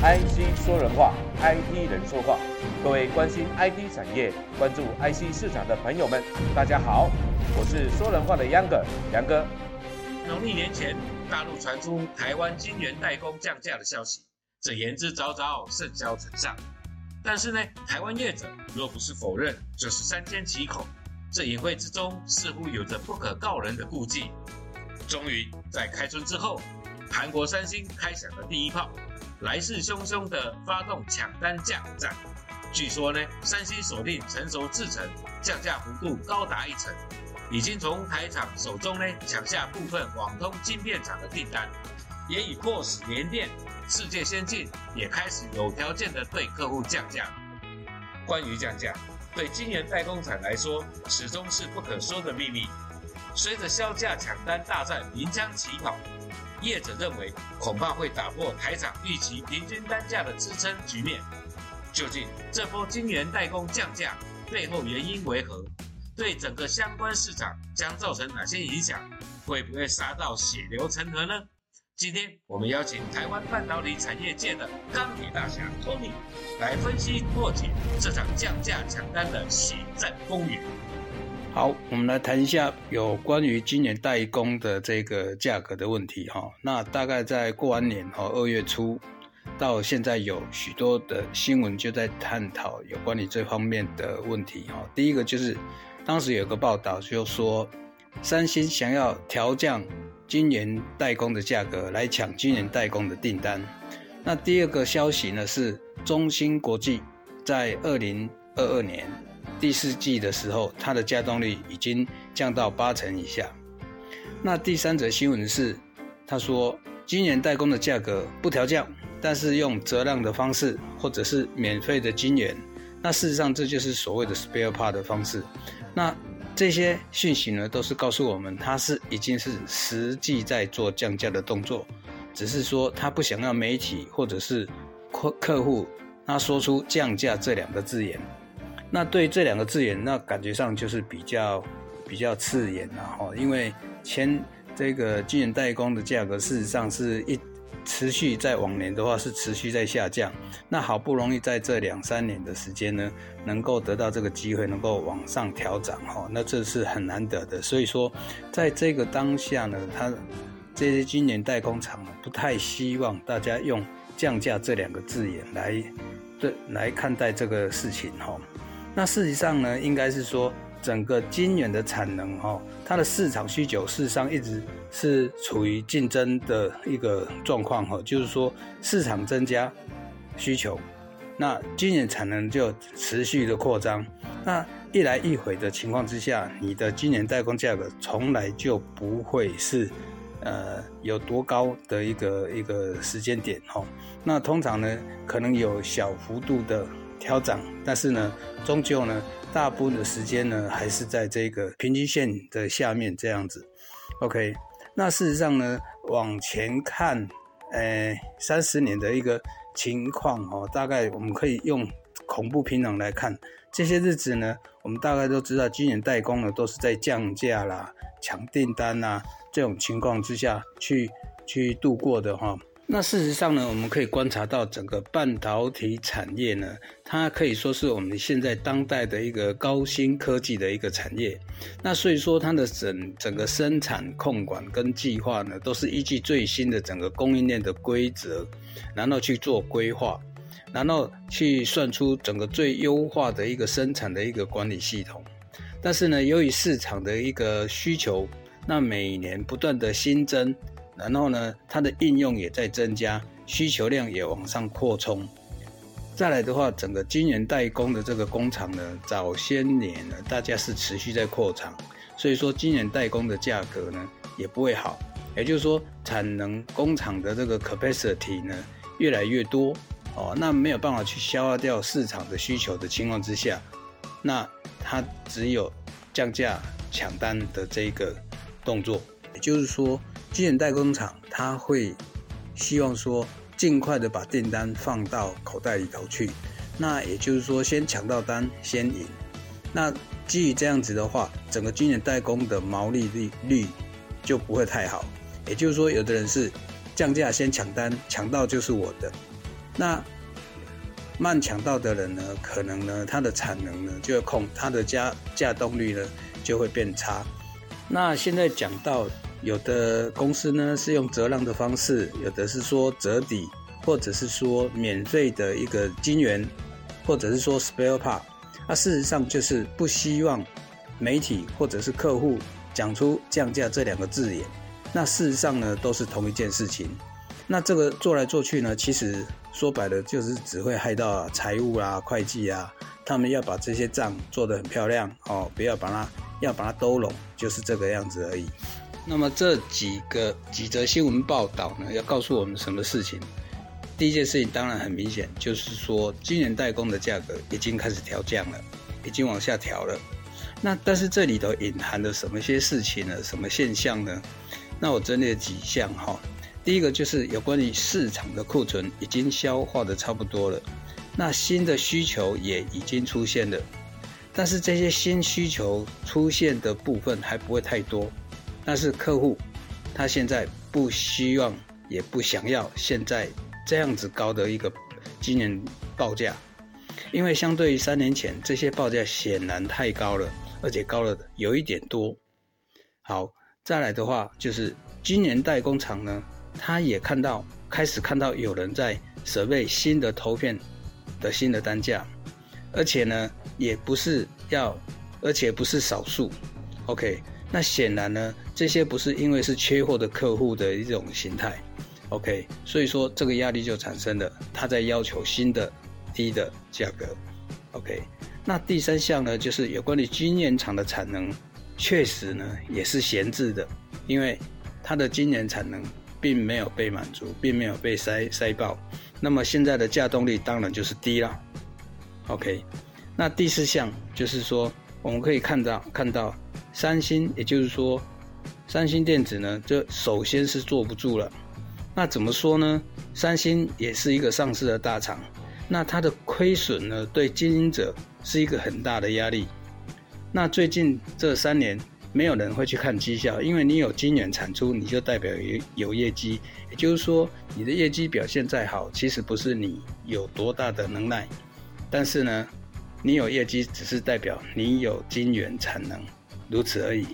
IC 说人话，IT 人说话。各位关心 IT 产业、关注 IC 市场的朋友们，大家好，我是说人话的杨哥，杨哥。农历年前，大陆传出台湾晶圆代工降价的消息，这言之凿凿，甚嚣尘上。但是呢，台湾业者若不是否认，就是三缄其口。这隐晦之中，似乎有着不可告人的顾忌。终于在开春之后，韩国三星开响了第一炮。来势汹汹的发动抢单价战，据说呢，三星锁定成熟制程，降价幅度高达一成，已经从台厂手中呢抢下部分网通晶片厂的订单，也已迫使联电、世界先进也开始有条件的对客户降价。关于降价，对晶圆代工厂来说始终是不可说的秘密。随着销价抢单大战鸣枪起跑。业者认为，恐怕会打破台厂预期平均单价的支撑局面。究竟这波晶圆代工降价背后原因为何？对整个相关市场将造成哪些影响？会不会杀到血流成河呢？今天我们邀请台湾半导体产业界的钢铁大侠 Tony 来分析破解这场降价抢单的血战风云。好，我们来谈一下有关于今年代工的这个价格的问题哈。那大概在过完年哈，二月初到现在有许多的新闻就在探讨有关于这方面的问题哈。第一个就是当时有个报道就说，三星想要调降今年代工的价格来抢今年代工的订单。那第二个消息呢是中芯国际在二零二二年。第四季的时候，它的加动率已经降到八成以下。那第三则新闻是，他说今年代工的价格不调降，但是用折让的方式，或者是免费的金元。那事实上这就是所谓的 spare part 的方式。那这些讯息呢，都是告诉我们，他是已经是实际在做降价的动作，只是说他不想要媒体或者是客客户他说出降价这两个字眼。那对这两个字眼，那感觉上就是比较比较刺眼了哈，因为前这个晶圆代工的价格，事实上是一持续在往年的话是持续在下降，那好不容易在这两三年的时间呢，能够得到这个机会，能够往上调涨哈，那这是很难得的，所以说在这个当下呢，它这些今年代工厂不太希望大家用降价这两个字眼来对来看待这个事情哈。那事实上呢，应该是说整个晶圆的产能哈，它的市场需求事实上一直是处于竞争的一个状况哈，就是说市场增加需求，那晶圆产能就持续的扩张，那一来一回的情况之下，你的晶圆代工价格从来就不会是呃有多高的一个一个时间点哈，那通常呢可能有小幅度的。调涨，但是呢，终究呢，大部分的时间呢，还是在这个平均线的下面这样子。OK，那事实上呢，往前看，呃，三十年的一个情况哦，大概我们可以用恐怖平等来看，这些日子呢，我们大概都知道，今年代工呢都是在降价啦、抢订单啦这种情况之下去去度过的哈。那事实上呢，我们可以观察到整个半导体产业呢，它可以说是我们现在当代的一个高新科技的一个产业。那所以说，它的整整个生产控管跟计划呢，都是依据最新的整个供应链的规则，然后去做规划，然后去算出整个最优化的一个生产的一个管理系统。但是呢，由于市场的一个需求，那每年不断的新增。然后呢，它的应用也在增加，需求量也往上扩充。再来的话，整个晶圆代工的这个工厂呢，早些年呢，大家是持续在扩厂，所以说晶圆代工的价格呢也不会好。也就是说，产能工厂的这个 capacity 呢越来越多哦，那没有办法去消化掉市场的需求的情况之下，那它只有降价抢单的这个动作。也就是说。晶圆代工厂他会希望说尽快的把订单放到口袋里头去，那也就是说先抢到单先赢。那基于这样子的话，整个晶圆代工的毛利率率就不会太好。也就是说，有的人是降价先抢单，抢到就是我的。那慢抢到的人呢，可能呢，它的产能呢就会控，它的价价动率呢就会变差。那现在讲到有的公司呢是用折让的方式，有的是说折抵，或者是说免费的一个金元，或者是说 spare part。那事实上就是不希望媒体或者是客户讲出降价这两个字眼。那事实上呢，都是同一件事情。那这个做来做去呢，其实说白了就是只会害到财务啊、会计啊，他们要把这些账做得很漂亮哦，不要把它要把它兜拢，就是这个样子而已。那么这几个几则新闻报道呢，要告诉我们什么事情？第一件事情当然很明显，就是说今年代工的价格已经开始调降了，已经往下调了。那但是这里头隐含的什么些事情呢？什么现象呢？那我整理了几项哈，第一个就是有关于市场的库存已经消化的差不多了，那新的需求也已经出现了，但是这些新需求出现的部分还不会太多，但是客户他现在不希望也不想要现在这样子高的一个今年报价，因为相对于三年前这些报价显然太高了，而且高了有一点多，好。再来的话，就是今年代工厂呢，他也看到开始看到有人在设备新的投片的新的单价，而且呢，也不是要，而且不是少数。OK，那显然呢，这些不是因为是缺货的客户的一种形态。OK，所以说这个压力就产生了，他在要求新的低的价格。OK，那第三项呢，就是有关于晶圆厂的产能。确实呢，也是闲置的，因为它的今年产能并没有被满足，并没有被塞塞爆。那么现在的价动力当然就是低了。OK，那第四项就是说，我们可以看到看到三星，也就是说三星电子呢，这首先是坐不住了。那怎么说呢？三星也是一个上市的大厂，那它的亏损呢，对经营者是一个很大的压力。那最近这三年，没有人会去看绩效，因为你有晶圆产出，你就代表有有业绩。也就是说，你的业绩表现再好，其实不是你有多大的能耐，但是呢，你有业绩只是代表你有晶圆产能，如此而已。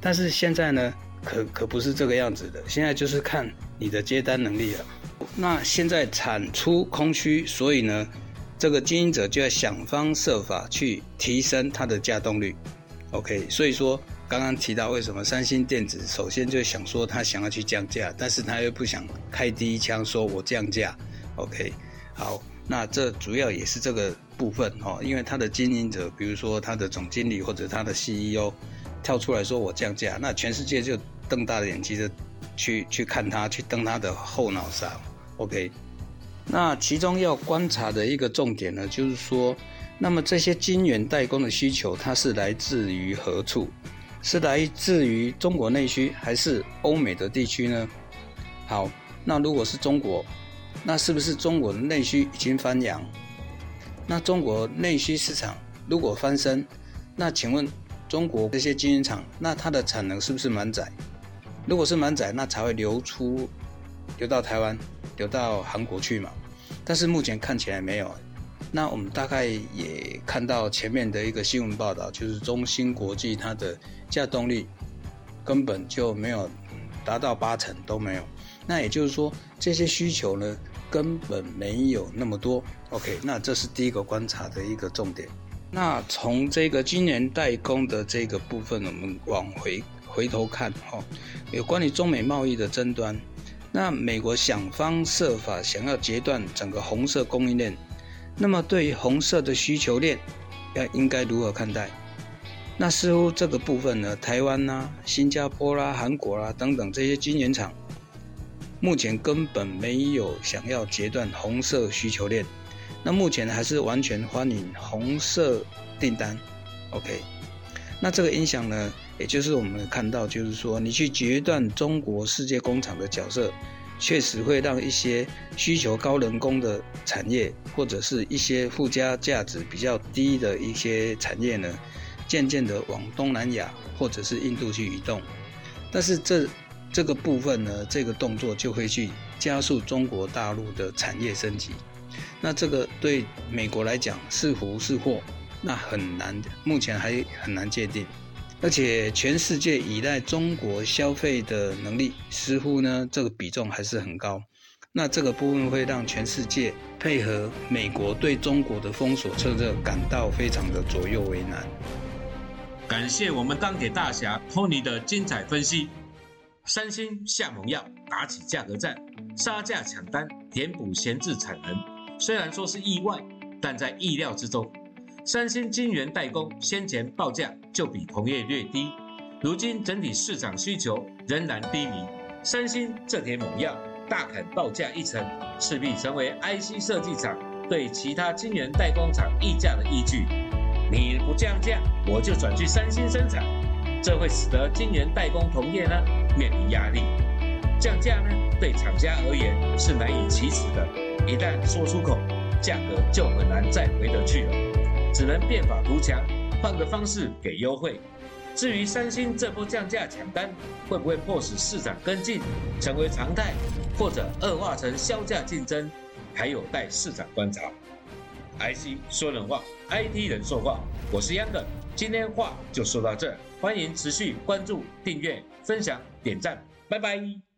但是现在呢，可可不是这个样子的，现在就是看你的接单能力了。那现在产出空虚，所以呢？这个经营者就要想方设法去提升它的价动率，OK。所以说，刚刚提到为什么三星电子首先就想说他想要去降价，但是他又不想开第一枪说我降价，OK。好，那这主要也是这个部分哦，因为他的经营者，比如说他的总经理或者他的 CEO 跳出来说我降价，那全世界就瞪大了眼睛的去去看他，去蹬他的后脑勺，OK。那其中要观察的一个重点呢，就是说，那么这些晶圆代工的需求，它是来自于何处？是来自于中国内需，还是欧美的地区呢？好，那如果是中国，那是不是中国的内需已经翻扬？那中国内需市场如果翻身，那请问中国这些晶圆厂，那它的产能是不是满载？如果是满载，那才会流出，流到台湾，流到韩国去嘛？但是目前看起来没有，那我们大概也看到前面的一个新闻报道，就是中芯国际它的价动力根本就没有达到八成都没有，那也就是说这些需求呢根本没有那么多。OK，那这是第一个观察的一个重点。那从这个今年代工的这个部分，我们往回回头看哈，有关于中美贸易的争端。那美国想方设法想要截断整个红色供应链，那么对于红色的需求链，要应该如何看待？那似乎这个部分呢，台湾呐、新加坡啦、韩国啦等等这些晶圆厂，目前根本没有想要截断红色需求链，那目前还是完全欢迎红色订单。OK，那这个影响呢？也就是我们看到，就是说，你去截断中国世界工厂的角色，确实会让一些需求高人工的产业，或者是一些附加价值比较低的一些产业呢，渐渐的往东南亚或者是印度去移动。但是这这个部分呢，这个动作就会去加速中国大陆的产业升级。那这个对美国来讲是福是祸，那很难，目前还很难界定。而且全世界依赖中国消费的能力，似乎呢这个比重还是很高。那这个部分会让全世界配合美国对中国的封锁策略感到非常的左右为难。感谢我们钢铁大侠托尼的精彩分析。三星下猛药，打起价格战，杀价抢单，填补闲置产能。虽然说是意外，但在意料之中。三星晶圆代工先前报价就比同业略低，如今整体市场需求仍然低迷，三星这填猛药大砍报价一成，势必成为 IC 设计厂对其他晶圆代工厂议价的依据。你不降价，我就转去三星生产，这会使得晶圆代工同业呢面临压力。降价呢对厂家而言是难以启齿的，一旦说出口，价格就很难再回得去了。只能变法图强，换个方式给优惠。至于三星这波降价抢单，会不会迫使市场跟进，成为常态，或者恶化成销价竞争，还有待市场观察。IC 说人话，IT 人说话，我是 Yangger，，今天话就说到这，欢迎持续关注、订阅、分享、点赞，拜拜。